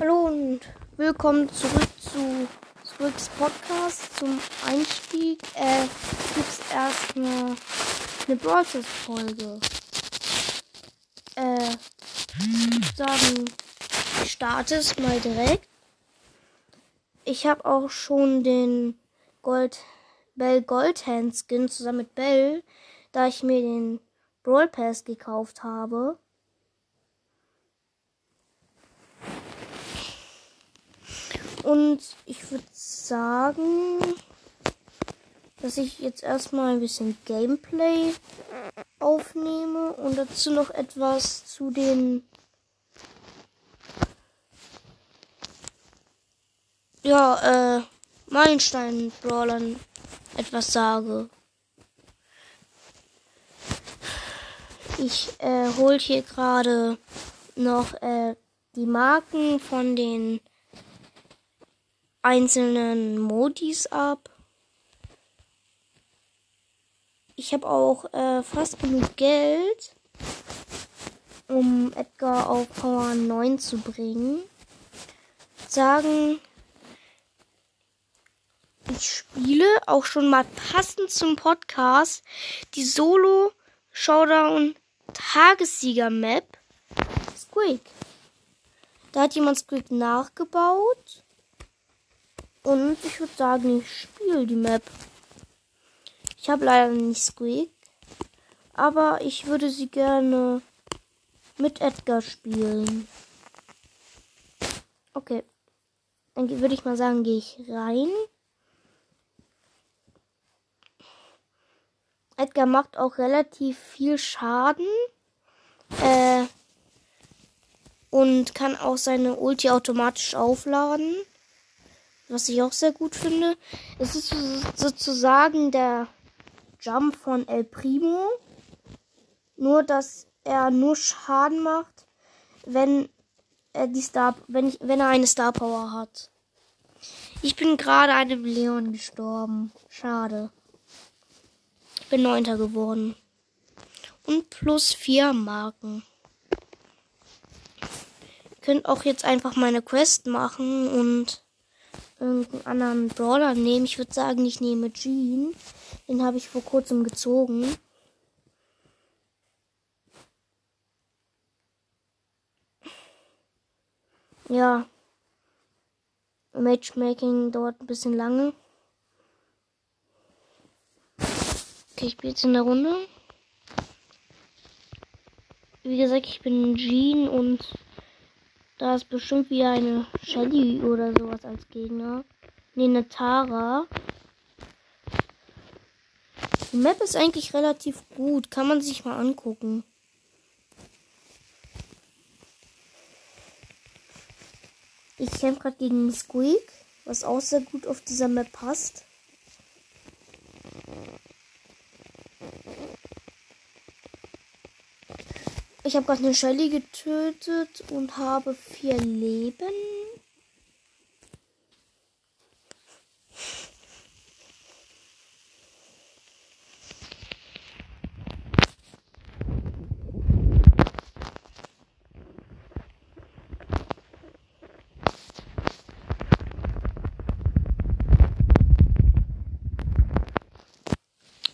Hallo und willkommen zurück zu Squicks Podcast. Zum Einstieg äh, gibt es erstmal eine Brawl Folge. Äh, ich starte es mal direkt. Ich habe auch schon den Gold Bell Goldhand Skin zusammen mit Bell, da ich mir den Brawl Pass gekauft habe. Und ich würde sagen, dass ich jetzt erstmal ein bisschen Gameplay aufnehme und dazu noch etwas zu den ja, äh, Meilenstein-Brawlern etwas sage. Ich äh, hol hier gerade noch äh, die Marken von den einzelnen Modis ab. Ich habe auch äh, fast genug Geld, um Edgar auf Power 9 zu bringen. Sagen, ich spiele auch schon mal passend zum Podcast die Solo Showdown Tagessieger Map Squeak. Da hat jemand Squeak nachgebaut. Und ich würde sagen, ich spiele die Map. Ich habe leider nicht Squeak. Aber ich würde sie gerne mit Edgar spielen. Okay. Dann würde ich mal sagen, gehe ich rein. Edgar macht auch relativ viel Schaden. Äh, und kann auch seine Ulti automatisch aufladen. Was ich auch sehr gut finde. Es ist sozusagen der Jump von El Primo. Nur, dass er nur Schaden macht, wenn er die Star, wenn ich, wenn er eine Star Power hat. Ich bin gerade einem Leon gestorben. Schade bin Neunter geworden. Und plus vier Marken. Ihr könnt auch jetzt einfach meine Quest machen und irgendeinen anderen Brawler nehmen. Ich würde sagen, ich nehme Jean. Den habe ich vor kurzem gezogen. Ja. Matchmaking dauert ein bisschen lange. Okay, ich spiele jetzt in der Runde. Wie gesagt, ich bin Jean und da ist bestimmt wieder eine Shelly oder sowas als Gegner. Ne, eine Tara. Die Map ist eigentlich relativ gut. Kann man sich mal angucken. Ich kämpfe gerade gegen Squeak, was auch sehr gut auf dieser Map passt. Ich habe gerade eine Shelly getötet und habe vier Leben.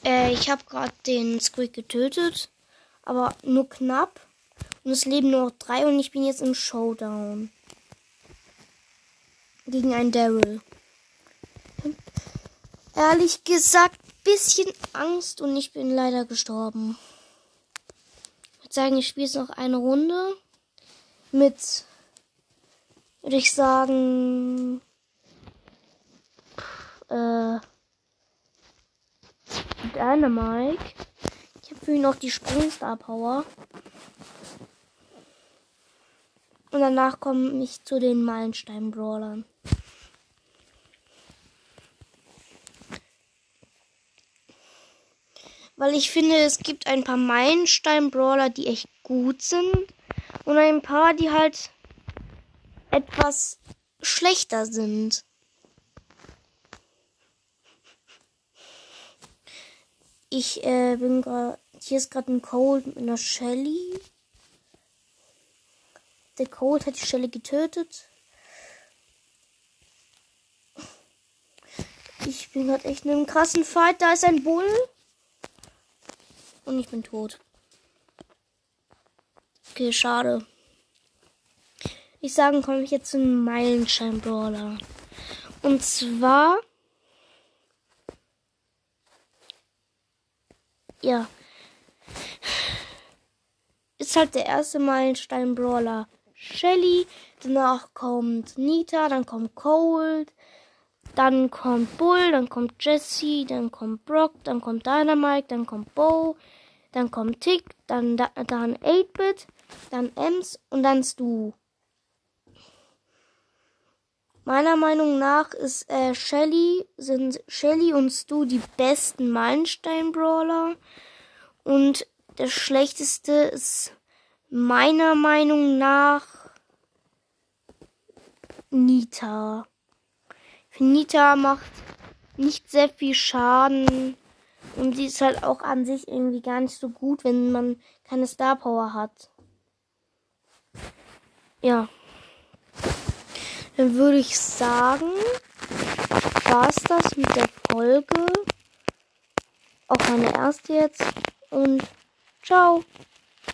Äh, ich habe gerade den Squeak getötet aber nur knapp. Und es leben nur noch drei und ich bin jetzt im Showdown. Gegen einen Daryl. Ehrlich gesagt, bisschen Angst und ich bin leider gestorben. Ich würde sagen, ich spiele jetzt noch eine Runde. Mit, würde ich sagen, äh, Dynamite für ihn noch die Sprungstar Power. Und danach komme ich zu den Meilenstein-Brawlern. Weil ich finde, es gibt ein paar Meilenstein-Brawler, die echt gut sind. Und ein paar, die halt etwas schlechter sind. Ich äh, bin gerade. Hier ist gerade ein Cold mit einer Shelly. Der Cold hat die Shelly getötet. Ich bin gerade echt in einem krassen Fight. Da ist ein Bull. Und ich bin tot. Okay, schade. Ich sage, komme ich jetzt zu einem Meilenstein-Brawler. Und zwar Ja. Ist halt der erste Meilenstein-Brawler Shelly. Danach kommt Nita, dann kommt Cold, dann kommt Bull, dann kommt Jesse, dann kommt Brock, dann kommt Dynamite, dann kommt Bo, dann kommt Tick, dann, dann 8-Bit, dann Ems und dann Stu. Meiner Meinung nach ist äh, Shelly, sind Shelly und Stu die besten Meilenstein-Brawler. Und der schlechteste ist meiner Meinung nach Nita. Nita macht nicht sehr viel Schaden. Und sie ist halt auch an sich irgendwie gar nicht so gut, wenn man keine Star Power hat. Ja. Dann würde ich sagen, war es das mit der Folge. Auch meine erste jetzt. Und ciao.